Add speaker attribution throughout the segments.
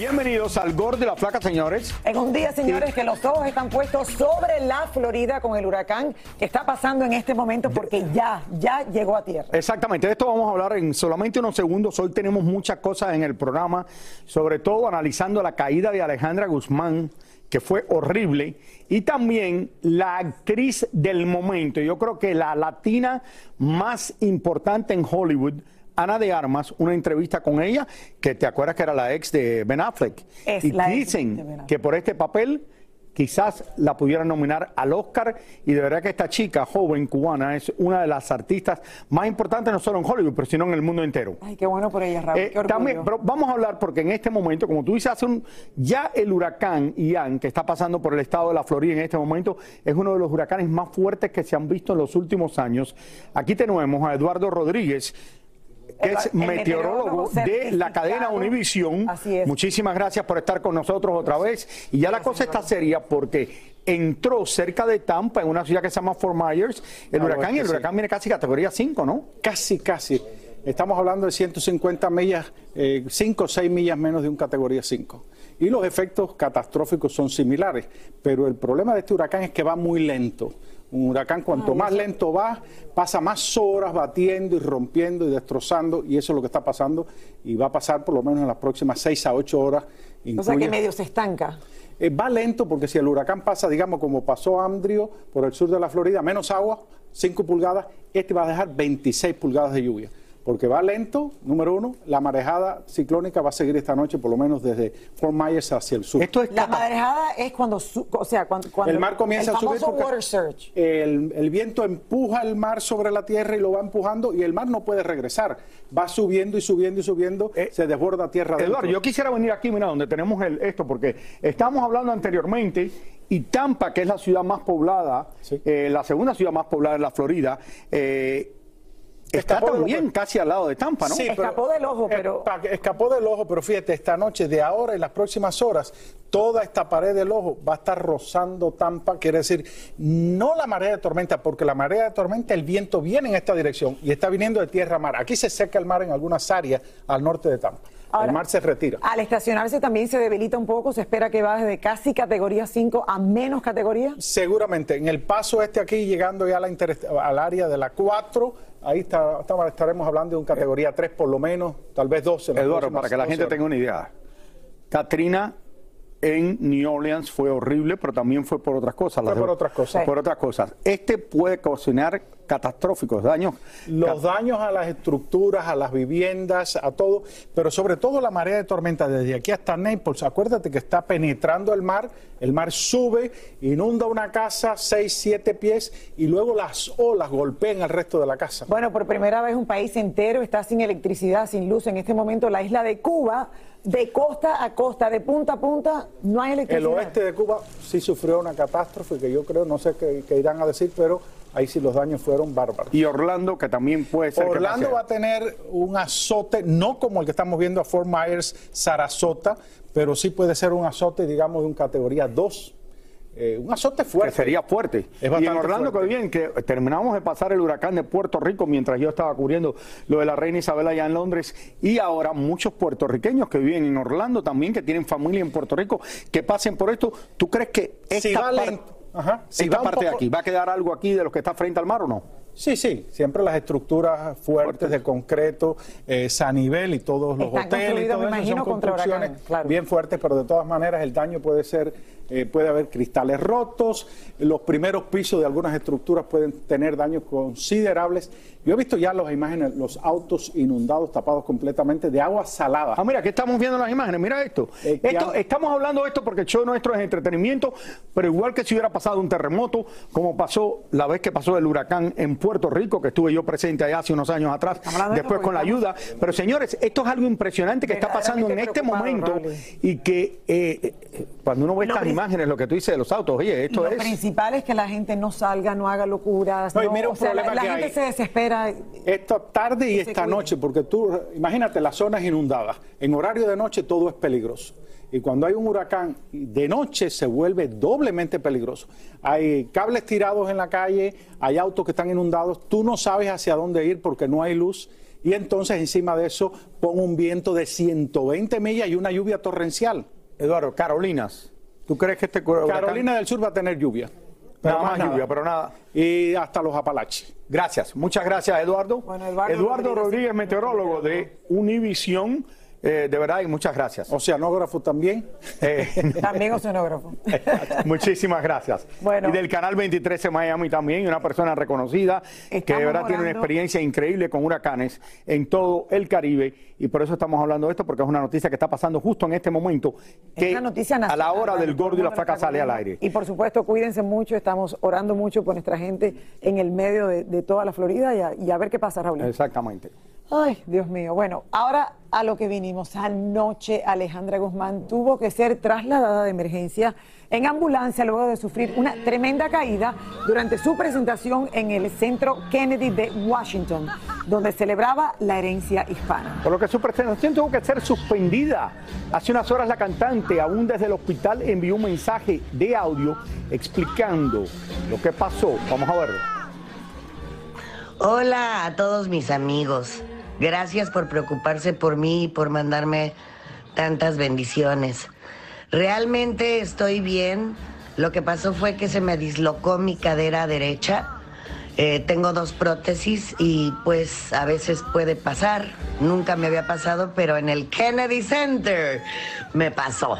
Speaker 1: Bienvenidos al Gordi y la Flaca, señores.
Speaker 2: En un día, señores, que los ojos están puestos sobre la Florida con el huracán que está pasando en este momento porque ya, ya llegó a tierra.
Speaker 1: Exactamente, de esto vamos a hablar en solamente unos segundos. Hoy tenemos muchas cosas en el programa, sobre todo analizando la caída de Alejandra Guzmán, que fue horrible, y también la actriz del momento. Yo creo que la latina más importante en Hollywood. Ana de Armas, una entrevista con ella, que te acuerdas que era la ex de Ben Affleck.
Speaker 2: Es
Speaker 1: y dicen que por este papel quizás la pudieran nominar al Oscar y de verdad que esta chica joven cubana es una de las artistas más importantes no solo en Hollywood, pero sino en el mundo entero.
Speaker 2: Ay, qué bueno por ella, Raúl.
Speaker 1: Eh,
Speaker 2: qué
Speaker 1: también, pero vamos a hablar porque en este momento, como tú dices, hace un, ya el huracán Ian, que está pasando por el estado de la Florida en este momento, es uno de los huracanes más fuertes que se han visto en los últimos años. Aquí tenemos a Eduardo Rodríguez, que es
Speaker 2: El meteorólogo
Speaker 1: de la cadena. Univisión.
Speaker 2: Así es.
Speaker 1: Muchísimas gracias por estar con nosotros otra vez. Y ya la cosa está seria porque entró cerca de Tampa, en una ciudad que se llama Fort Myers, el huracán, y el huracán viene casi categoría 5, ¿no?
Speaker 3: Casi, casi. Estamos hablando de 150 millas, 5 o 6 millas menos de un categoría 5. Y los efectos catastróficos son similares, pero el problema de este huracán es que va muy lento. Un huracán cuanto más lento va, pasa más horas batiendo y rompiendo y destrozando, y eso es lo que está pasando, y va a pasar por lo menos en las próximas 6 a 8 horas.
Speaker 2: O sea
Speaker 3: Incluye-
Speaker 2: que medio se estanca.
Speaker 3: eh, va lento porque si el huracán pasa, digamos, como pasó Andrew por el sur de la Florida, menos agua, 5 pulgadas, este va a dejar 26 pulgadas de lluvia. Porque va lento, número uno, la marejada ciclónica va a seguir esta noche, por lo menos desde Fort Myers hacia el sur.
Speaker 1: Esto es
Speaker 2: La marejada es cuando, su- o sea, cuando, cuando
Speaker 3: el mar comienza
Speaker 2: el
Speaker 3: a subir porque
Speaker 2: water surge.
Speaker 3: El, el viento empuja el mar sobre la tierra y lo va empujando y el mar no puede regresar. Va subiendo y subiendo y subiendo,
Speaker 1: Eh,
Speaker 3: se desborda tierra
Speaker 1: Eduardo, yo quisiera venir aquí, mira, donde tenemos el, esto, porque estábamos hablando anteriormente y Tampa, que es la ciudad más poblada,
Speaker 3: Sí.
Speaker 1: eh, la segunda ciudad más poblada en la Florida, eh, está también casi al lado de Tampa, ¿no?
Speaker 3: Sí,
Speaker 2: Escapó del ojo, pero-
Speaker 3: Escapó del ojo, pero fíjate, esta noche, de ahora y las próximas horas, toda esta pared del ojo va a estar rozando Tampa, quiere decir, no la marea de tormenta, porque la marea de tormenta, el viento viene en esta dirección y está viniendo de tierra a mar. Aquí se seca el mar en algunas áreas al norte de Tampa.
Speaker 2: Ahora,
Speaker 3: el mar se retira.
Speaker 2: Al estacionarse también se debilita un poco, se espera que baje de casi categoría 5 a menos categoría.
Speaker 3: Seguramente, en el paso este aquí, llegando ya a la inter- al área de la 4, ahí está, estaremos hablando de un categoría 3 por lo menos, tal vez 12. en las
Speaker 1: Eduardo, para que la
Speaker 3: 12
Speaker 1: gente
Speaker 3: horas.
Speaker 1: tenga una idea. Katrina en New Orleans fue horrible, pero también fue por otras cosas.
Speaker 3: Fue por otras cosas.
Speaker 1: Por otras cosas. Este puede ocasionar catastróficos daños.
Speaker 3: Los daños a las estructuras, a las viviendas, a todo, pero sobre todo la marea de tormenta desde aquí hasta Naples. Acuérdate que está penetrando el mar, el mar sube, inunda una casa 6, 7 pies y luego las olas golpean el resto de la casa.
Speaker 2: Bueno, por primera vez un país entero está sin electricidad, sin luz. En este momento la isla de Cuba, de costa a costa, de punta a punta, no hay
Speaker 3: El
Speaker 2: electricidad.
Speaker 3: oeste de Cuba sí sufrió una catástrofe que yo creo, no sé qué, qué irán a decir, pero ahí sí los daños fueron bárbaros.
Speaker 1: Y Orlando, que también puede ser. que
Speaker 3: Orlando va a tener un azote, no como el que estamos viendo a Fort Myers, Sarasota, pero sí puede ser un azote, digamos, de un categoría 2. Eh, un azote
Speaker 1: que
Speaker 3: fuerte.
Speaker 1: sería fuerte.
Speaker 3: Es
Speaker 1: y en Orlando,
Speaker 3: fuerte.
Speaker 1: que bien, que terminamos de pasar el huracán de Puerto Rico mientras yo estaba cubriendo lo de la reina Isabel allá en Londres. Y ahora muchos puertorriqueños que viven en Orlando también, que tienen familia en Puerto Rico, que pasen por esto. ¿Tú crees que esta,
Speaker 3: Si va
Speaker 1: par-
Speaker 3: lento, ajá, si
Speaker 1: esta
Speaker 3: va un
Speaker 1: parte de
Speaker 3: poco-
Speaker 1: aquí va a quedar algo aquí de lo que está frente al mar o no?
Speaker 3: Sí, sí, siempre las estructuras fuertes de concreto, eh, Sanivel y todos los
Speaker 2: Están
Speaker 3: hoteles y todo
Speaker 2: me
Speaker 3: eso
Speaker 2: imagino,
Speaker 3: son construcciones
Speaker 2: huracán, claro.
Speaker 3: bien fuertes, pero de todas maneras el daño puede ser, eh, puede haber cristales rotos, los primeros pisos de algunas estructuras pueden tener daños considerables. Yo he visto ya las imágenes, los autos inundados, tapados completamente de agua salada.
Speaker 1: Ah, mira, aquí estamos viendo las imágenes, mira esto.
Speaker 3: Eh,
Speaker 1: esto estamos hablando de esto porque el show nuestro es entretenimiento, pero igual que si hubiera pasado un terremoto, como pasó la vez que pasó el huracán en Puerto Rico, que estuve yo presente allá hace unos años atrás, después con la ayuda. Pero señores, esto es algo impresionante que está pasando en este momento y que eh, eh, cuando uno ve
Speaker 2: Lo
Speaker 1: estas imágenes, lo que tú dices de los autos, oye, esto
Speaker 2: lo
Speaker 1: es...
Speaker 2: principal es que la gente no salga, no haga locuras.
Speaker 3: No,
Speaker 2: no-
Speaker 3: mira un
Speaker 2: o sea, la,
Speaker 3: problema
Speaker 2: la
Speaker 3: que
Speaker 2: gente
Speaker 3: hay.
Speaker 2: se desespera.
Speaker 3: Esta tarde y esta
Speaker 2: cuide.
Speaker 3: noche, porque tú, imagínate, las zonas inundadas. En horario de noche todo es peligroso. Y cuando hay un huracán, de noche se vuelve doblemente peligroso. Hay cables tirados en la calle, hay autos que están inundados, tú no sabes hacia dónde ir porque no hay luz. Y entonces encima de eso pon un viento de 120 millas y una lluvia torrencial.
Speaker 1: Eduardo, Carolinas, ¿tú crees que este huracán-
Speaker 3: Carolina del Sur va a tener lluvia.
Speaker 1: Nada
Speaker 3: Pero
Speaker 1: más lluvia, pero nada.
Speaker 3: Y hasta los Apalaches.
Speaker 1: Gracias, muchas gracias Eduardo.
Speaker 2: Bueno, Eduardo
Speaker 1: Eduardo
Speaker 2: Rodríguez,
Speaker 1: Rodríguez, meteorólogo de Univisión, eh, de verdad y muchas gracias.
Speaker 3: Oceanógrafo también.
Speaker 1: Eh,
Speaker 2: También oceanógrafo.
Speaker 1: Muchísimas gracias.
Speaker 2: Bueno.
Speaker 1: y del canal 23 de Miami también, una persona reconocida que de verdad tiene una experiencia increíble con huracanes en todo el Caribe y por eso estamos hablando de esto porque es una noticia que está pasando justo en este momento
Speaker 2: Es
Speaker 1: que
Speaker 2: una noticia
Speaker 1: a la
Speaker 2: nacional,
Speaker 1: hora del gordo y la flaca sale al aire.
Speaker 2: Y por supuesto, cuídense mucho, estamos orando mucho por nuestra gente en el medio de, de toda la Florida y a, y a ver qué pasa, Raúl.
Speaker 1: Exactamente.
Speaker 2: Ay, Dios mío. Bueno, ahora a lo que vinimos. Anoche Alejandra Guzmán tuvo que ser trasladada de emergencia en ambulancia luego de sufrir una tremenda caída durante su presentación en el Centro Kennedy de Washington, donde celebraba la herencia hispana.
Speaker 1: Por lo que su presentación tuvo que ser suspendida. Hace unas horas la cantante, aún desde el hospital, envió un mensaje de audio explicando lo que pasó. Vamos a verlo.
Speaker 4: Hola a todos mis amigos. Gracias por preocuparse por mí y por mandarme tantas bendiciones. Realmente estoy bien. Lo que pasó fue que se me dislocó mi cadera derecha. Eh, tengo dos prótesis y pues a veces puede pasar. Nunca me había pasado, pero en el Kennedy Center me pasó.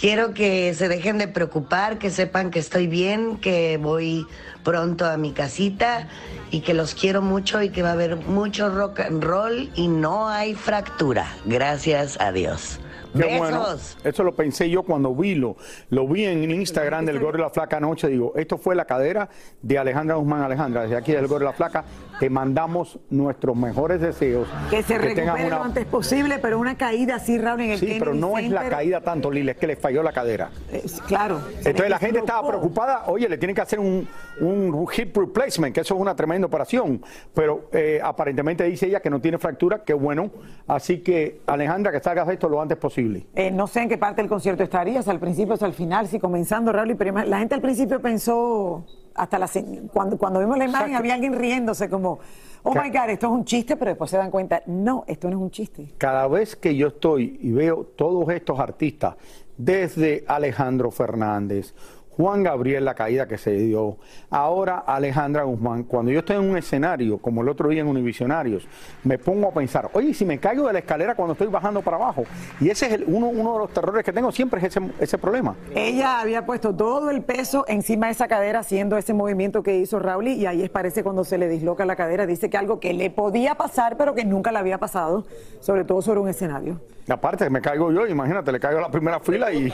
Speaker 4: Quiero que se dejen de preocupar, que sepan que estoy bien, que voy pronto a mi casita y que los quiero mucho y que va a haber mucho rock and roll y no hay fractura. Gracias a Dios.
Speaker 1: Qué bueno. Eso lo pensé yo cuando vi lo, lo vi en Instagram del Gordo y la Flaca anoche. Digo, esto fue la cadera de Alejandra Guzmán. Alejandra, desde aquí del Gordo y la Flaca, te mandamos nuestros mejores deseos.
Speaker 2: Que se
Speaker 1: tengas
Speaker 2: recupere
Speaker 1: una-
Speaker 2: lo antes posible, pero una caída así, Raúl, en el
Speaker 1: Sí,
Speaker 2: Kennedy
Speaker 1: pero no es la caída tanto, Lila, es que le falló la cadera.
Speaker 2: eh, claro.
Speaker 1: Entonces la gente estaba preocupada, oye, le tienen que hacer un, un hip replacement, que eso es una tremenda operación, pero eh, aparentemente dice ella que no tiene fractura, que bueno, así que Alejandra, que salgas de esto lo antes posible.
Speaker 2: Eh, no sé en qué parte del concierto estarías, al principio o al final, si comenzando, Raúl, pero la gente al principio pensó, hasta la, cuando, cuando vimos la imagen,
Speaker 1: Exacto.
Speaker 2: había alguien riéndose como, oh
Speaker 1: Ca-
Speaker 2: my God, esto es un chiste, pero después se dan cuenta, no, esto no es un chiste.
Speaker 1: Cada vez que yo estoy y veo todos estos artistas, desde Alejandro Fernández, Juan Gabriel, la caída que se dio, ahora Alejandra Guzmán, cuando yo estoy en un escenario, como el otro día en Univisionarios, me pongo a pensar, oye, si me caigo de la escalera cuando estoy bajando para abajo, y ese es uno, de los terrores que tengo siempre, es ese, ese problema.
Speaker 2: Ella había puesto todo el peso encima de esa cadera haciendo ese movimiento que hizo Raúl y ahí parece cuando se le disloca la cadera. Dice que algo que le podía pasar, pero que nunca le había pasado, sobre todo sobre un escenario.
Speaker 1: Aparte, me caigo yo, imagínate, le caigo a la primera fila y.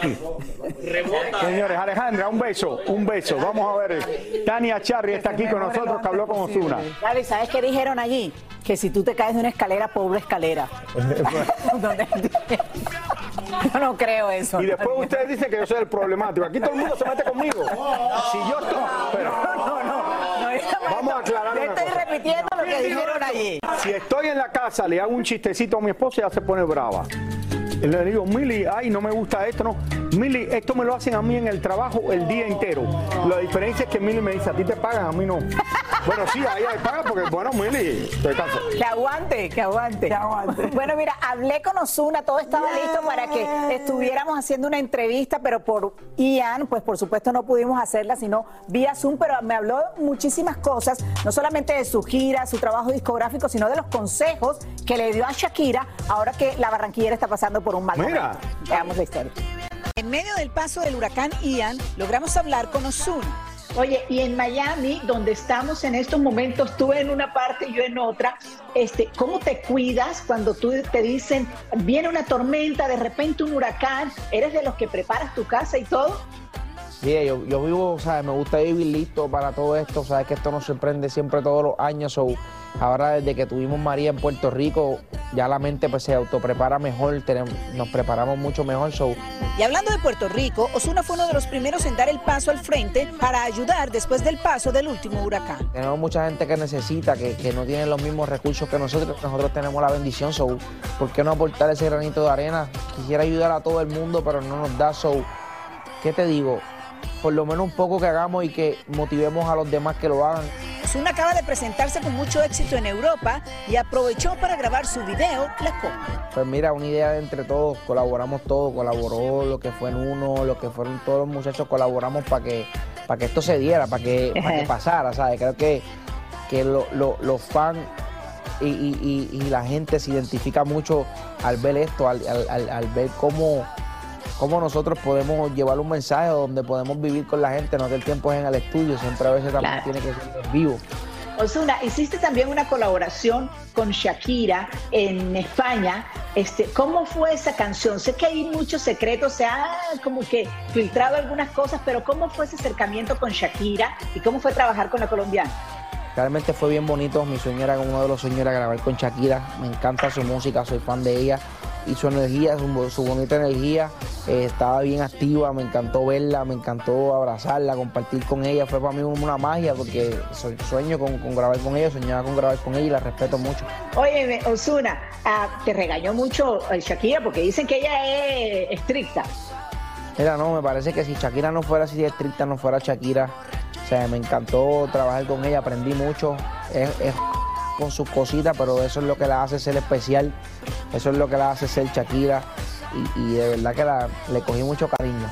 Speaker 1: Señores, Alejandra, un beso, un beso. Vamos a ver. Tania Charri está aquí con nosotros, que habló con Osuna.
Speaker 5: Claro, ¿y sabes qué dijeron allí? Que si tú te caes de una escalera, pobre escalera. Yo no creo eso.
Speaker 1: Y después ustedes dicen que yo soy el problemático. Aquí todo el mundo se mete conmigo. Si yo estoy. Pero,
Speaker 5: No, no, no.
Speaker 1: Vamos a aclarar
Speaker 5: Yo
Speaker 1: una
Speaker 5: estoy
Speaker 1: cosa.
Speaker 5: repitiendo lo que dijeron allí.
Speaker 1: Si estoy en la casa, le hago un chistecito a mi esposa y ella se pone brava. Y le digo, Mili, ay, no me gusta esto, no. Mili, esto me lo hacen a mí en el trabajo el día entero. La diferencia es que Mili me dice, a ti te pagan, a mí no. Bueno, sí, a ella le pagan porque, bueno, Mili, estoy cansado.
Speaker 5: Que aguante, que aguante. Bueno, mira, hablé con Osuna, todo estaba listo para que estuviéramos haciendo una entrevista, pero por Ian, pues por supuesto no pudimos hacerla, sino vía Zoom, pero me habló muchísimas cosas, no solamente de su gira, su trabajo discográfico, sino de los consejos que le dio a Shakira ahora que la barranquillera está pasando por un mal
Speaker 1: Mira.
Speaker 5: momento. Veamos la historia. En medio del paso del huracán Ian, logramos hablar con Osuna.
Speaker 6: Oye, y en Miami, donde estamos en estos momentos, tú en una parte y yo en otra, este, ¿cómo te cuidas cuando tú te dicen, viene una tormenta, de repente un huracán? ¿Eres de los que preparas tu casa y todo?
Speaker 7: Mira, yo, yo vivo, o sea, me gusta vivir listo para todo esto, sabes que esto nos sorprende siempre todos los años, so, ahora desde que tuvimos María en Puerto Rico, ya la mente pues se autoprepara mejor, tenemos- nos preparamos mucho mejor, so,
Speaker 5: Y hablando de Puerto Rico, Osuna fue uno de los primeros en dar el paso al frente para ayudar después del paso del último huracán.
Speaker 7: tenemos mucha gente que necesita, que, que no tiene los mismos recursos que nosotros, nosotros tenemos la bendición, so, ¿por qué no aportar ese granito de arena? Quisiera ayudar a todo el mundo, pero no nos da, so, ¿qué te digo? Por lo menos un poco que hagamos y que motivemos a los demás que lo hagan.
Speaker 5: Osuna acaba de presentarse con mucho éxito en Europa y aprovechó para grabar su video La Copa.
Speaker 7: Pues mira, una idea de entre todos, colaboramos todos, colaboró lo que fue en uno, lo que fueron todos los muchachos, colaboramos para que, para que esto se diera, para que, para que pasara, ¿sabes? Creo que, que lo- lo- los fans y, y- y- y la gente se identifica mucho al ver esto, al, al- al- al ver cómo, cómo nosotros podemos llevar un mensaje donde podemos vivir con la gente, no el tiempo es en el estudio, siempre a veces también
Speaker 6: Claro.
Speaker 7: tiene que ser en vivo.
Speaker 6: Osuna, hiciste también una colaboración con Shakira en España. Este, ¿Cómo fue esa canción? Sé que hay muchos secretos, se ha como que filtrado algunas cosas, pero ¿cómo fue ese acercamiento con Shakira y cómo fue trabajar con la colombiana?
Speaker 7: Realmente fue bien bonito. Mi sueño era, uno de los sueños era grabar con Shakira. Me encanta su música, soy fan de ella. Y su energía, su, su bonita energía, eh, estaba bien activa. Me encantó verla, me encantó abrazarla, compartir con ella. Fue para mí una magia porque sueño con, con grabar con ella, soñaba con grabar con ella y la respeto mucho.
Speaker 6: Oye, Osuna, ah, te regañó mucho eh, Shakira porque dicen que ella es estricta.
Speaker 7: Mira, no, me parece que si Shakira no fuera así de estricta, no fuera Shakira. O sea, me encantó trabajar con ella, aprendí mucho. Es, es con sus cositas, pero eso es lo que la hace ser especial. Eso es lo que la hace ser Shakira. Y, de verdad que la- le cogí mucho cariño.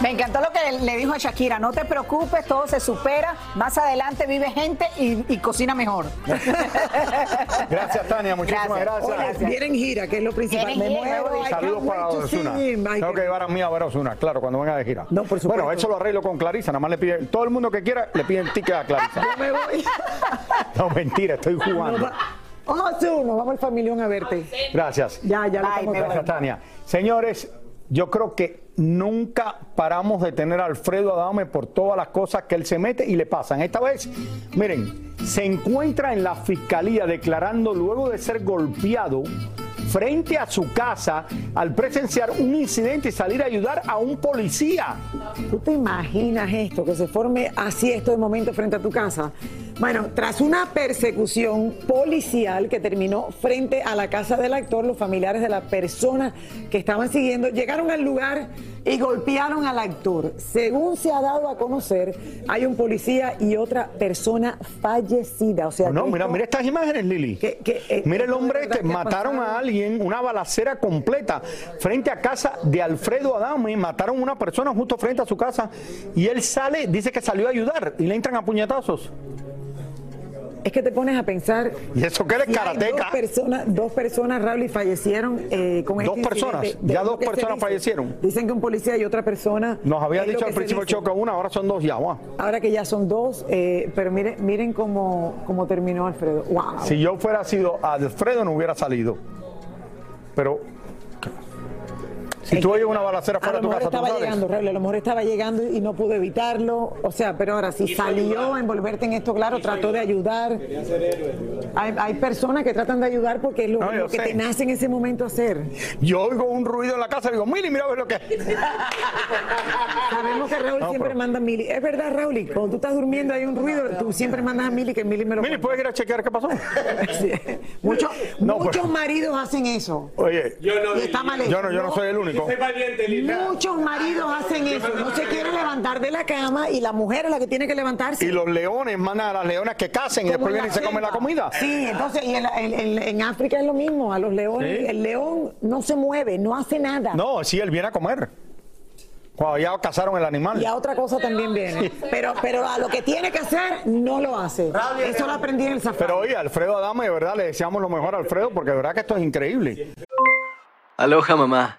Speaker 5: Me encantó lo que le dijo a Shakira, no te preocupes, todo se supera, más adelante vive gente y, y cocina mejor.
Speaker 1: Gracias, Tania, muchísimas
Speaker 5: Gracias.
Speaker 1: gracias.
Speaker 2: Oye, viene en gira, que es lo principal. Me. I
Speaker 1: Saludos para Osuna. Tengo que llevar a mí a ver a Osuna, claro, cuando venga de gira.
Speaker 2: No, por supuesto.
Speaker 1: Bueno, eso lo arreglo con Clarisa, nada más le pide, todo el mundo que quiera le piden ticket a Clarisa.
Speaker 2: Yo me voy.
Speaker 1: No, mentira, estoy jugando.
Speaker 2: Osuna, vamos al familión a verte.
Speaker 1: Gracias.
Speaker 2: Ya, ya lo
Speaker 5: voy.
Speaker 1: Gracias, Tania. Señores, yo creo que nunca paramos de tener a Alfredo Adame por todas las cosas que él se mete y le pasan. Esta vez, miren, se encuentra en la fiscalía declarando luego de ser golpeado frente a su casa al presenciar un incidente y salir a ayudar a un policía.
Speaker 2: ¿Tú te imaginas esto, que se forme así esto de momento frente a tu casa? Bueno, tras una persecución policial que terminó frente a la casa del actor, los familiares de la persona que estaban siguiendo llegaron al lugar y golpearon al actor. Según se ha dado a conocer, hay un policía y otra persona fallecida. O sea,
Speaker 1: No, mira, mira estas imágenes, Lili.
Speaker 2: Que- que, eh,
Speaker 1: mira el hombre este,
Speaker 2: que
Speaker 1: mataron
Speaker 2: pasado.
Speaker 1: a alguien, una balacera completa frente a casa de Alfredo Adame, mataron a una persona justo frente a su casa y él sale, dice que salió a ayudar y le entran a puñetazos.
Speaker 2: Es que te pones a pensar.
Speaker 1: Y eso que eres
Speaker 2: si
Speaker 1: karateca.
Speaker 2: Dos personas, dos personas, Raúl, y fallecieron eh, con
Speaker 1: Dos
Speaker 2: este
Speaker 1: personas, ya dos personas fallecieron.
Speaker 2: Dicen que un policía y otra persona.
Speaker 1: Nos había
Speaker 2: es lo
Speaker 1: dicho al principio el
Speaker 2: dice.
Speaker 1: choque una, ahora son dos ya. guau.
Speaker 2: Ahora que ya son dos, eh, pero miren, miren cómo, cómo terminó Alfredo. ¡Wow!
Speaker 1: Si yo fuera sido Alfredo no hubiera salido. Pero si tú oyes una balacera fuera de tu casa,
Speaker 2: estaba llegando, Raúl, a lo mejor estaba llegando y no pudo evitarlo. O sea, pero ahora si salió a envolverte en esto, claro, trató de ayudar. Hay, hay personas que tratan de ayudar porque es lo,
Speaker 1: No,
Speaker 2: lo que
Speaker 1: sé.
Speaker 2: te nace en ese momento hacer.
Speaker 1: Yo oigo un ruido en la casa y digo, Mili, mira a ver lo que es.
Speaker 2: Sabemos que Raúl
Speaker 1: No,
Speaker 2: siempre
Speaker 1: pero-
Speaker 2: manda a Mili. Es verdad, Raúl, y cuando tú estás durmiendo hay un ruido, tú siempre mandas a Mili que Mili me lo
Speaker 1: Mili, ¿puedes ir a chequear qué pasó?
Speaker 2: Sí. Muchos,
Speaker 1: No,
Speaker 2: muchos
Speaker 1: pero-
Speaker 2: maridos hacen eso.
Speaker 1: Oye,
Speaker 2: Y está mal hecho.
Speaker 1: yo no, yo no soy el único.
Speaker 2: Muchos maridos hacen eso. No se quieren levantar de la cama y la mujer es la que tiene que levantarse.
Speaker 1: Y los leones mandan a las leonas que casen y después vienen y se comen la comida.
Speaker 2: Sí, entonces, y en, África es lo mismo. A los leones,
Speaker 1: Sí.
Speaker 2: el león no se mueve, no hace nada.
Speaker 1: No, sí, él viene a comer. Cuando ya cazaron el animal.
Speaker 2: Y a otra cosa también viene. Pero, pero a lo que tiene que hacer, no lo hace. Eso lo aprendí en el safari.
Speaker 1: Pero oye, Alfredo Adame, de verdad le deseamos lo mejor a Alfredo porque de verdad que esto es increíble.
Speaker 8: Aloha, mamá.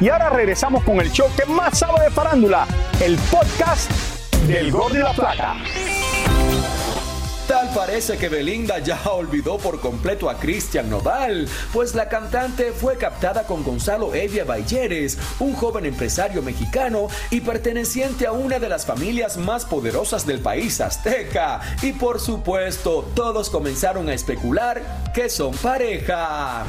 Speaker 1: Y ahora regresamos con el show que más sabe de farándula, el podcast del Gol de la Plata.
Speaker 9: Tal parece que Belinda ya olvidó por completo a Cristian Nodal, pues la cantante fue captada con Gonzalo Evia Balleres, un joven empresario mexicano y perteneciente a una de las familias más poderosas del país azteca. Y por supuesto, todos comenzaron a especular que son pareja.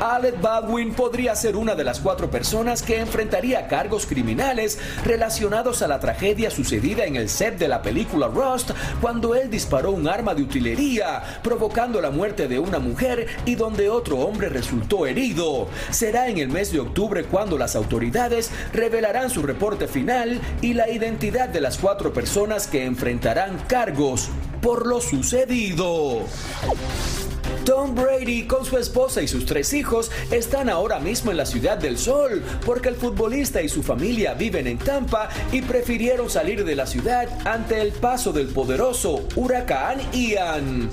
Speaker 9: Alec Baldwin podría ser una de las cuatro personas que enfrentaría cargos criminales relacionados a la tragedia sucedida en el set de la película Rust cuando él disparó un arma de utilería, provocando la muerte de una mujer y donde otro hombre resultó herido. Será en el mes de octubre cuando las autoridades revelarán su reporte final y la identidad de las cuatro personas que enfrentarán cargos por lo sucedido. Tom Brady con su esposa y sus tres hijos están ahora mismo en la Ciudad del Sol porque el futbolista y su familia viven en Tampa y prefirieron salir de la ciudad ante el paso del poderoso huracán Ian.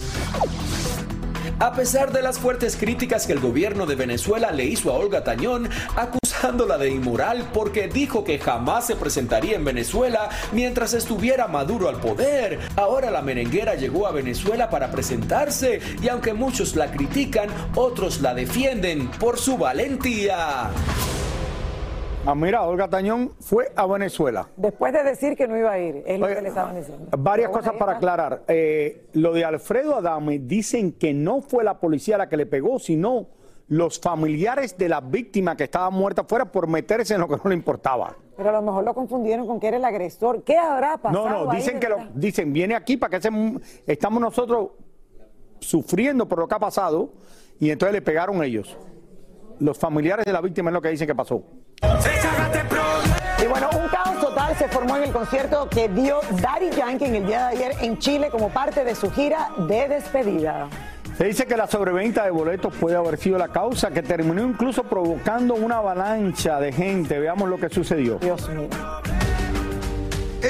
Speaker 9: A pesar de las fuertes críticas que el gobierno de Venezuela le hizo a Olga Tañón, acusándola de inmoral porque dijo que jamás se presentaría en Venezuela mientras estuviera Maduro al poder, ahora la merenguera llegó a Venezuela para presentarse y aunque muchos la critican, otros la defienden por su valentía.
Speaker 1: Ah, mira, Olga Tañón fue a Venezuela.
Speaker 2: Después de decir que no iba a ir, es lo que le estaban diciendo.
Speaker 1: Varias
Speaker 2: Pero
Speaker 1: cosas para aclarar. Eh, lo de Alfredo Adame dicen que no fue la policía la que le pegó, sino los familiares de la víctima que estaba muerta fuera por meterse en lo que no le importaba.
Speaker 2: Pero a lo mejor lo confundieron con que era el agresor. ¿Qué habrá pasado?
Speaker 1: No, no, dicen que lo, dicen, viene aquí para que se, estamos nosotros sufriendo por lo que ha pasado y entonces le pegaron ellos. Los familiares de la víctima es lo que dicen que pasó.
Speaker 2: Y bueno, un caos total se formó en el concierto que dio Daddy Yankee en el día de ayer en Chile como parte de su gira de despedida.
Speaker 1: Se dice que la sobreventa de boletos puede haber sido la causa que terminó incluso provocando una avalancha de gente. Veamos lo que sucedió.
Speaker 2: Dios mío.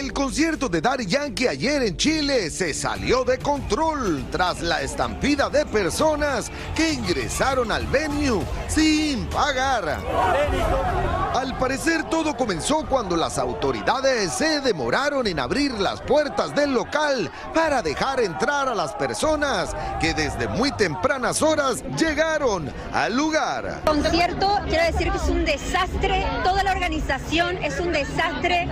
Speaker 10: El concierto de Daddy Yankee ayer en Chile se salió de control tras la estampida de personas que ingresaron al venue sin pagar. Al parecer todo comenzó cuando las autoridades se demoraron en abrir las puertas del local para dejar entrar a las personas que desde muy tempranas horas llegaron al lugar.
Speaker 11: concierto, quiero decir que es un desastre, toda la organización es un desastre.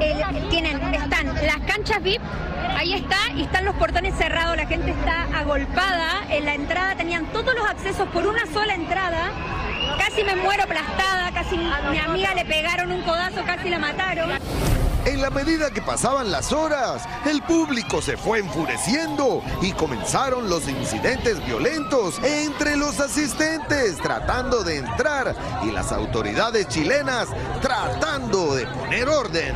Speaker 11: El- tienen, están las canchas VIP, ahí está, y están los portones cerrados, la gente está agolpada. En la entrada tenían todos los accesos por una sola entrada. Casi me muero aplastada, casi mi amiga le pegaron un codazo, casi la mataron.
Speaker 10: En la medida que pasaban las horas, el público se fue enfureciendo y comenzaron los incidentes violentos entre los asistentes tratando de entrar y las autoridades chilenas tratando de poner orden.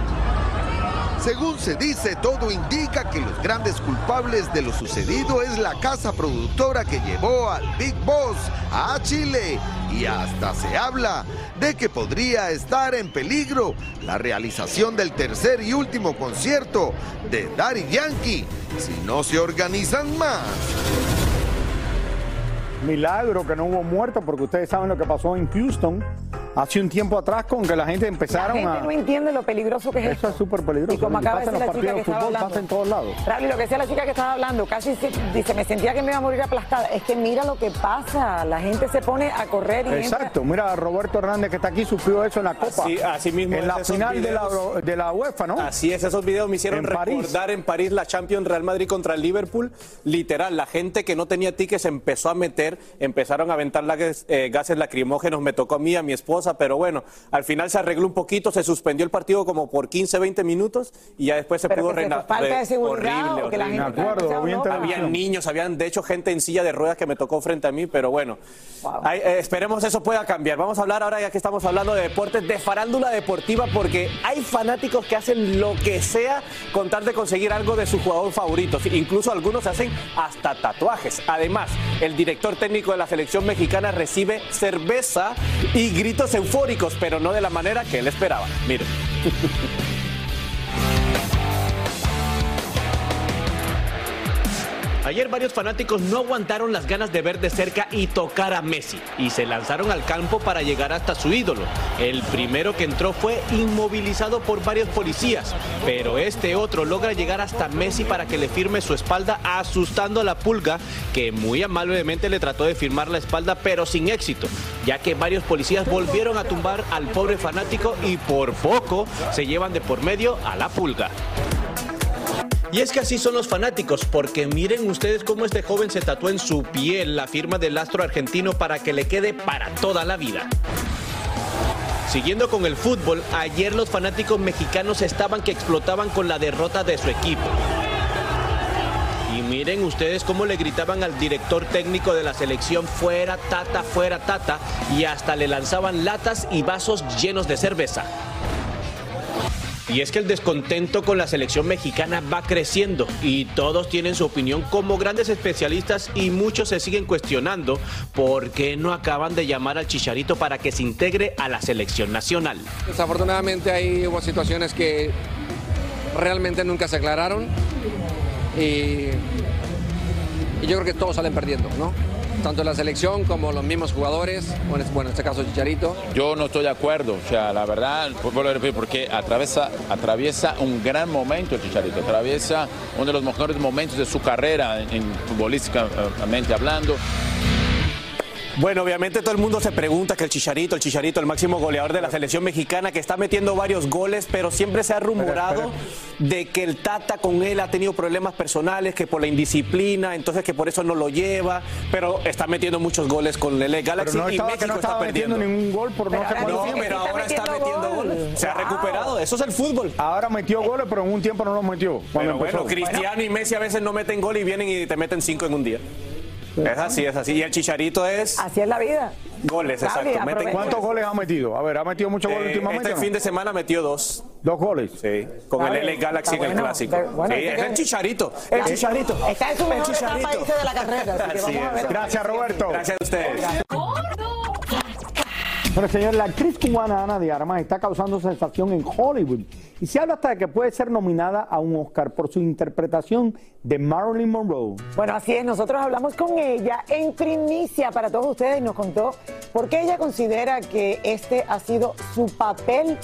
Speaker 10: Según se dice, todo indica que los grandes culpables de lo sucedido es la casa productora que llevó al Big Boss a Chile y hasta se habla de que podría estar en peligro la realización del tercer y último concierto de Daddy Yankee si no se organizan más.
Speaker 1: Milagro que no hubo muertos porque ustedes saben lo que pasó en Houston hace un tiempo atrás con que la gente empezaron
Speaker 2: La gente
Speaker 1: a...
Speaker 2: no entiende lo peligroso que es
Speaker 1: Eso
Speaker 2: esto.
Speaker 1: es súper peligroso.
Speaker 2: Y como acaba de decir
Speaker 1: los
Speaker 2: la chica
Speaker 1: partidos
Speaker 2: que estaba
Speaker 1: fútbol,
Speaker 2: hablando.
Speaker 1: pasa en todos lados.
Speaker 2: Raúl, y lo que decía la chica que estaba hablando, casi se- dice, me sentía que me iba a morir aplastada. Es que mira lo que pasa, la gente se pone a correr y entra-
Speaker 1: Exacto, mira, Roberto Hernández que está aquí sufrió eso en la Copa.
Speaker 12: Así, así mismo
Speaker 1: En la final de la, de la UEFA, ¿no?
Speaker 12: Así es, esos videos me hicieron
Speaker 1: En París.
Speaker 12: recordar en París la Champions Real Madrid contra el Liverpool. Literal, la gente que no tenía tickets se empezó a meter, empezaron a aventar la- eh, gases lacrimógenos, me tocó a mí, a mi esposa, pero bueno, al final se arregló un poquito, se suspendió el partido como por 15, 20 minutos y ya después se
Speaker 2: Pero
Speaker 12: pudo rena-
Speaker 2: falta de seguridad
Speaker 12: horrible,
Speaker 2: o que la gente acuerdo, loca.
Speaker 12: Habían niños, habían de hecho gente en silla de ruedas que me tocó frente a mí, pero bueno, Ay, eh, esperemos eso pueda cambiar. Vamos a hablar ahora, ya que estamos hablando de deportes, de farándula deportiva, porque hay fanáticos que hacen lo que sea con tal de conseguir algo de su jugador favorito. Sí, Incluso algunos hacen hasta tatuajes. Además, el director técnico de la selección mexicana recibe cerveza y gritos eufóricos, pero no de la manera que él esperaba. Miren. Ayer varios fanáticos no aguantaron las ganas de ver de cerca y tocar a Messi y se lanzaron al campo para llegar hasta su ídolo. El primero que entró fue inmovilizado por varios policías, pero este otro logra llegar hasta Messi para que le firme su espalda asustando a la pulga que muy amablemente le trató de firmar la espalda pero sin éxito, ya que varios policías volvieron a tumbar al pobre fanático y por poco se llevan de por medio a la pulga. Y es que así son los fanáticos, porque miren ustedes cómo este joven se tatuó en su piel la firma del astro argentino para que le quede para toda la vida. Siguiendo con el fútbol, ayer los fanáticos mexicanos estaban que explotaban con la derrota de su equipo. Y miren ustedes cómo le gritaban al director técnico de la selección fuera tata, fuera tata, y hasta le lanzaban latas y vasos llenos de cerveza. Y es que el descontento con la selección mexicana va creciendo y todos tienen su opinión como grandes especialistas y muchos se siguen cuestionando por qué no acaban de llamar al Chicharito para que se integre a la selección nacional.
Speaker 13: Desafortunadamente ahí hubo situaciones que realmente nunca se aclararon y, y yo creo que todos salen perdiendo, ¿no? Tanto la selección como los mismos jugadores, bueno, en este caso Chicharito.
Speaker 14: Yo no estoy de acuerdo, o sea, la verdad, porque atraviesa, atraviesa un gran momento Chicharito, atraviesa uno de los mejores momentos de su carrera, en futbolísticamente hablando.
Speaker 12: Bueno, obviamente todo el mundo se pregunta que el Chicharito, el Chicharito, el máximo goleador de la selección mexicana, que está metiendo varios goles, pero siempre se ha rumorado de que el Tata con él ha tenido problemas personales, que por la indisciplina, entonces que por eso no lo lleva, pero está metiendo muchos goles con el Galaxy
Speaker 1: Pero no
Speaker 12: y
Speaker 1: estaba,
Speaker 12: México
Speaker 1: no
Speaker 12: está perdiendo.
Speaker 1: metiendo ningún gol por no cuánto
Speaker 12: No,
Speaker 1: tiempo.
Speaker 12: pero ahora está metiendo goles. Se ha recuperado, eso es el fútbol.
Speaker 1: Ahora metió goles, pero en un tiempo no los metió. Cuando
Speaker 12: Pero bueno. Cristiano y Messi a veces no meten gol y vienen y te meten cinco en un día. Es así, es así. Y el Chicharito es
Speaker 2: Así es la vida.
Speaker 12: goles,
Speaker 2: y
Speaker 12: exacto.
Speaker 2: Aprovecha.
Speaker 1: ¿Cuántos goles ha metido? A ver, ¿ha metido muchos goles
Speaker 12: Eh,
Speaker 1: últimamente?
Speaker 12: Este
Speaker 1: no?
Speaker 12: fin de semana metió dos.
Speaker 1: ¿Dos goles?
Speaker 12: Sí, con
Speaker 1: Está
Speaker 12: el LA Galaxy en el
Speaker 1: bueno.
Speaker 12: clásico.
Speaker 1: Pero, bueno,
Speaker 12: sí,
Speaker 1: este
Speaker 12: es
Speaker 1: que-
Speaker 12: el Chicharito. El Chicharito.
Speaker 2: está en su
Speaker 12: El
Speaker 2: mejor etapa,
Speaker 12: Chicharito.
Speaker 2: dice, de la carrera, así que
Speaker 12: Así
Speaker 2: vamos a ver.
Speaker 1: Gracias, Roberto.
Speaker 12: Gracias a ustedes.
Speaker 1: Bueno, señor, la actriz cubana Ana de Armas está causando sensación en Hollywood y se habla hasta de que puede ser nominada a un Oscar por su interpretación de Marilyn Monroe.
Speaker 2: Bueno, así es, nosotros hablamos con ella en primicia para todos ustedes y nos contó por qué ella considera que este ha sido su papel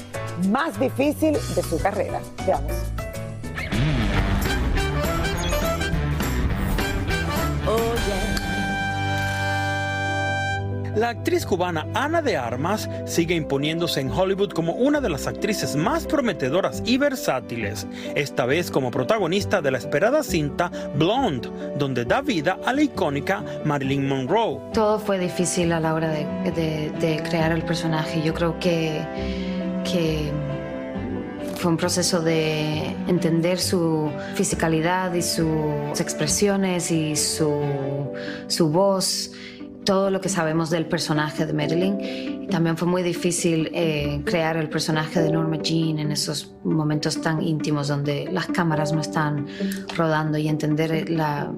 Speaker 2: más difícil de su carrera. Veamos.
Speaker 15: La actriz cubana Ana de Armas sigue imponiéndose en Hollywood como una de las actrices más prometedoras y versátiles, esta vez como protagonista de la esperada cinta Blonde, donde da vida a la icónica Marilyn Monroe.
Speaker 16: Todo fue difícil a la hora de, crear el personaje. Yo creo que, fue un proceso de entender su fisicalidad y sus expresiones y su voz, todo lo que sabemos del personaje de Marilyn. También fue muy difícil eh, crear el personaje de Norma Jean en esos momentos tan íntimos donde las cámaras no están rodando y entender la,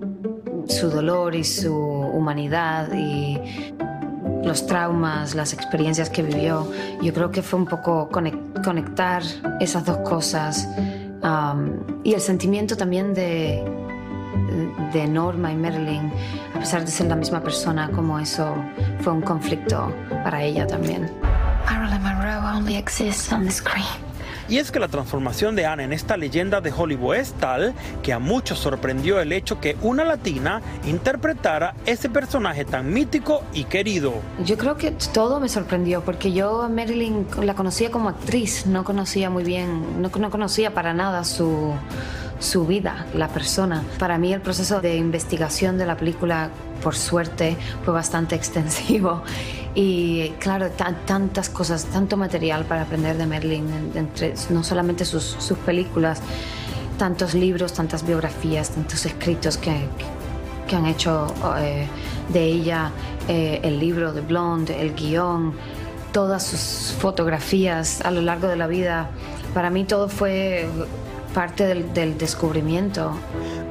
Speaker 16: su dolor y su humanidad y los traumas, las experiencias que vivió. Yo creo que fue un poco conectar esas dos cosas y el sentimiento también de, de Norma y Marilyn, a pesar de ser la misma persona, como eso fue un conflicto para ella también.
Speaker 17: Marilyn Monroe only exists on the screen.
Speaker 15: Y es que la transformación de Anne en esta leyenda de Hollywood es tal que a muchos sorprendió el hecho que una latina interpretara ese personaje tan mítico y querido.
Speaker 16: Yo creo que todo me sorprendió porque yo a Marilyn la conocía como actriz, no conocía muy bien, no, no conocía para nada su su vida, la persona. Para mí el proceso de investigación de la película, por suerte, fue bastante extensivo y claro, tantas cosas, tanto material para aprender de Merlin, entre, no solamente sus, sus películas, tantos libros, tantas biografías, tantos escritos que, que han hecho eh, de ella, eh, el libro de Blonde, el guion, todas sus fotografías a lo largo de la vida. Para mí todo fue parte del, descubrimiento.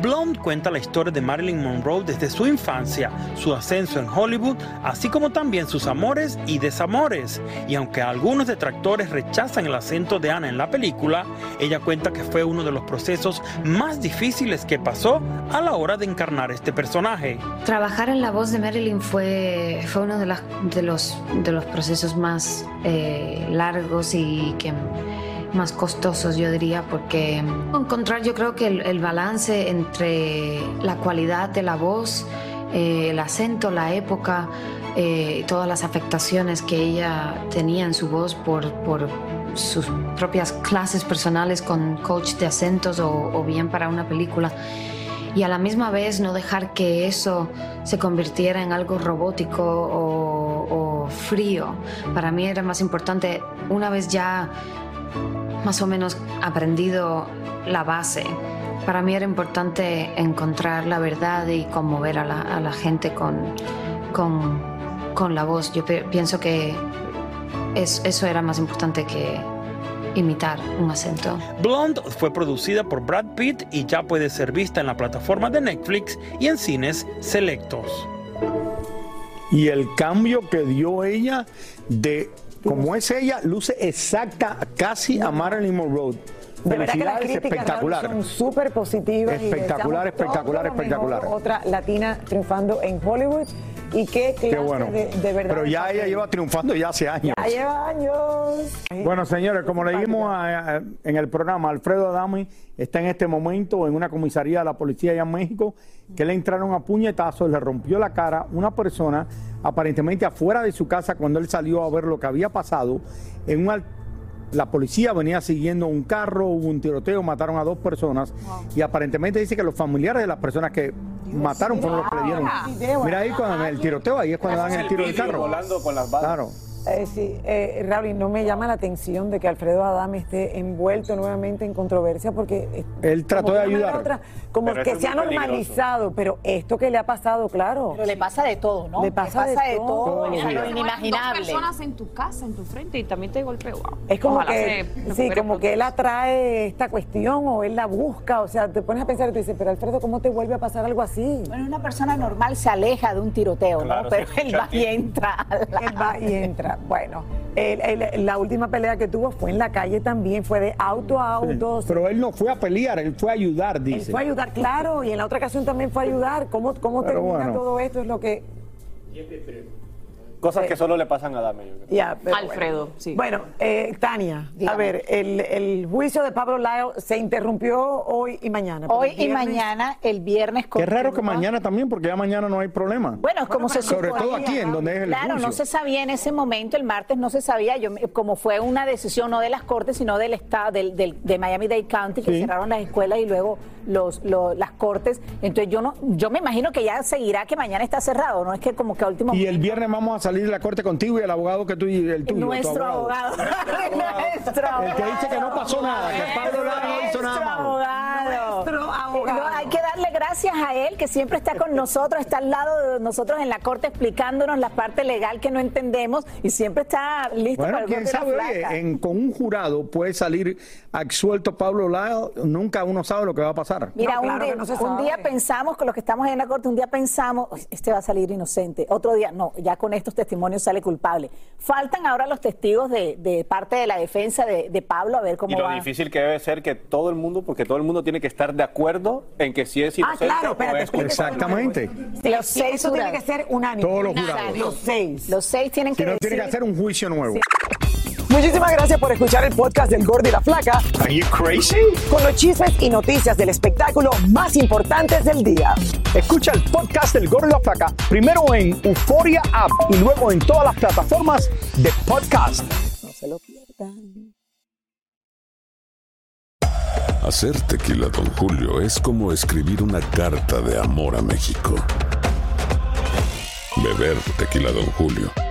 Speaker 15: Blonde cuenta la historia de Marilyn Monroe desde su infancia, su ascenso en Hollywood, así como también sus amores y desamores. Y aunque algunos detractores rechazan el acento de Anna en la película, ella cuenta que fue uno de los procesos más difíciles que pasó a la hora de encarnar este personaje.
Speaker 16: Trabajar en la voz de Marilyn fue, fue uno de, de, los, de los procesos más eh, largos y que más costosos, yo diría, porque encontrar yo creo que el, balance entre la cualidad de la voz, eh, el acento, la época, eh, todas las afectaciones que ella tenía en su voz por, por sus propias clases personales con coach de acentos o, bien para una película y a la misma vez no dejar que eso se convirtiera en algo robótico o, o, frío. Para mí era más importante, una vez ya más o menos aprendido la base. Para mí era importante encontrar la verdad y conmover a la, a la gente con, con, con, la voz. Yo pienso que es, eso era más importante que imitar un acento.
Speaker 15: Blonde fue producida por Brad Pitt y ya puede ser vista en la plataforma de Netflix y en cines selectos.
Speaker 1: Y el cambio que dio ella de como es ella, luce exacta casi a Marilyn Monroe.
Speaker 2: De verdad que las críticas espectacular. son súper positivas.
Speaker 1: Espectacular, espectacular, espectacular.
Speaker 2: Otra latina triunfando en Hollywood. Y qué clase
Speaker 1: bueno.
Speaker 2: de, verdad.
Speaker 1: Pero ya ella lleva triunfando ya hace años.
Speaker 2: Ya lleva años.
Speaker 1: Bueno, señores, como le dijimos en el programa, Alfredo Adami está en este momento en una comisaría de la policía allá en México, que le entraron a puñetazos, le rompió la cara una persona aparentemente afuera de su casa cuando él salió a ver lo que había pasado. En la policía venía siguiendo un carro, hubo un tiroteo, mataron a dos personas y aparentemente dice que los familiares de las personas que mataron fueron los que le dieron. Mira ahí cuando el tiroteo, ahí es cuando dan el tiro del carro.
Speaker 3: Volando con las balas.
Speaker 1: Claro.
Speaker 2: Eh, sí, eh, Raúl, no me llama la atención de que Alfredo Adame esté envuelto nuevamente en controversia porque...
Speaker 1: Él trató de ayudar.
Speaker 2: como que se ha normalizado, pero esto que le ha pasado, claro.
Speaker 5: Pero le pasa de todo, ¿no?
Speaker 2: Le pasa, de, todo.
Speaker 5: Es lo inimaginable.
Speaker 18: Dos personas en tu casa, en tu frente y también te golpeo.
Speaker 2: Es como que, sí, como que él atrae esta cuestión o él la busca, o sea, te pones a pensar y te dices, pero Alfredo, ¿cómo te vuelve a pasar algo así?
Speaker 5: Bueno, una persona normal se aleja de un tiroteo, ¿no? Pero él va y entra.
Speaker 2: Él va y entra. Bueno, la última pelea que tuvo fue en la calle también, fue de auto a auto.
Speaker 1: pero él no fue a pelear, él fue a ayudar, dice.
Speaker 2: Él fue a ayudar, claro, y en la otra ocasión también fue a ayudar. ¿Cómo, cómo termina todo esto? Es lo que...
Speaker 3: Cosas que solo le pasan a Dame.
Speaker 18: Alfredo,
Speaker 2: bueno.
Speaker 18: sí.
Speaker 2: Bueno, eh, Tania, a ver, el, juicio de Pablo Lyle se interrumpió hoy y mañana.
Speaker 5: Hoy y mañana, el viernes.
Speaker 1: Qué raro que mañana también, porque ya mañana no hay problema.
Speaker 5: Bueno, como se
Speaker 1: Sobre todo aquí, en donde es el
Speaker 5: Claro, no se sabía en ese momento, el martes no se sabía, yo como fue una decisión no de las cortes, sino del estado, del, de Miami-Dade County, que cerraron las escuelas y luego los, lo- las cortes. Entonces yo no, yo me imagino que ya seguirá que mañana está cerrado, no es que como que a último
Speaker 1: Y el viernes vamos a salir de la corte contigo y el abogado que tú y el tuyo. tu
Speaker 5: nuestro abogado. Nuestro
Speaker 1: El que dice que no pasó nada, que Pablo Lara no hizo nada malo.
Speaker 5: abogado.
Speaker 2: Nuestro abogado.
Speaker 5: No, hay que darle gracias a él que siempre está con nosotros, está al lado de nosotros en la corte explicándonos la parte legal que no entendemos y siempre está listo
Speaker 1: Bueno,
Speaker 5: para
Speaker 1: quién sabe, oye,
Speaker 5: flaca.
Speaker 1: en- con un jurado puede salir absuelto Pablo Lara, nunca uno sabe lo que va a pasar.
Speaker 5: Mira,
Speaker 2: No,
Speaker 5: un,
Speaker 2: claro
Speaker 5: día,
Speaker 2: no
Speaker 5: un pensamos, con los que estamos en la corte, un día pensamos, "Uy, este va a salir inocente. Otro día, no, ya con estos testimonios sale culpable. Faltan ahora los testigos de, de parte de la defensa de, de Pablo, a ver cómo
Speaker 12: Y lo
Speaker 5: va.
Speaker 12: difícil que debe ser que todo el mundo, porque todo el mundo tiene que estar de acuerdo en que si es
Speaker 2: Ah,
Speaker 12: inocente
Speaker 2: claro,
Speaker 12: o
Speaker 2: espérate,
Speaker 12: es culpable.
Speaker 1: Exactamente.
Speaker 5: Los seis
Speaker 2: Eso tiene que ser unánime.
Speaker 1: Todos los jurados.
Speaker 2: Los seis.
Speaker 5: Los seis tienen
Speaker 1: Si
Speaker 5: que
Speaker 1: no, tiene que
Speaker 5: decir-
Speaker 1: hacer un juicio nuevo.
Speaker 2: Muchísimas gracias por escuchar el podcast del Gordo y la Flaca.
Speaker 1: Are you crazy?
Speaker 2: Con los chismes y noticias del espectáculo más importantes del día.
Speaker 1: Escucha el podcast del Gordo y la Flaca primero en Euforia App y luego en todas las plataformas de podcast.
Speaker 5: No se lo pierdan.
Speaker 19: Hacer tequila, Don Julio, es como escribir una carta de amor a México. Beber tequila, Don Julio,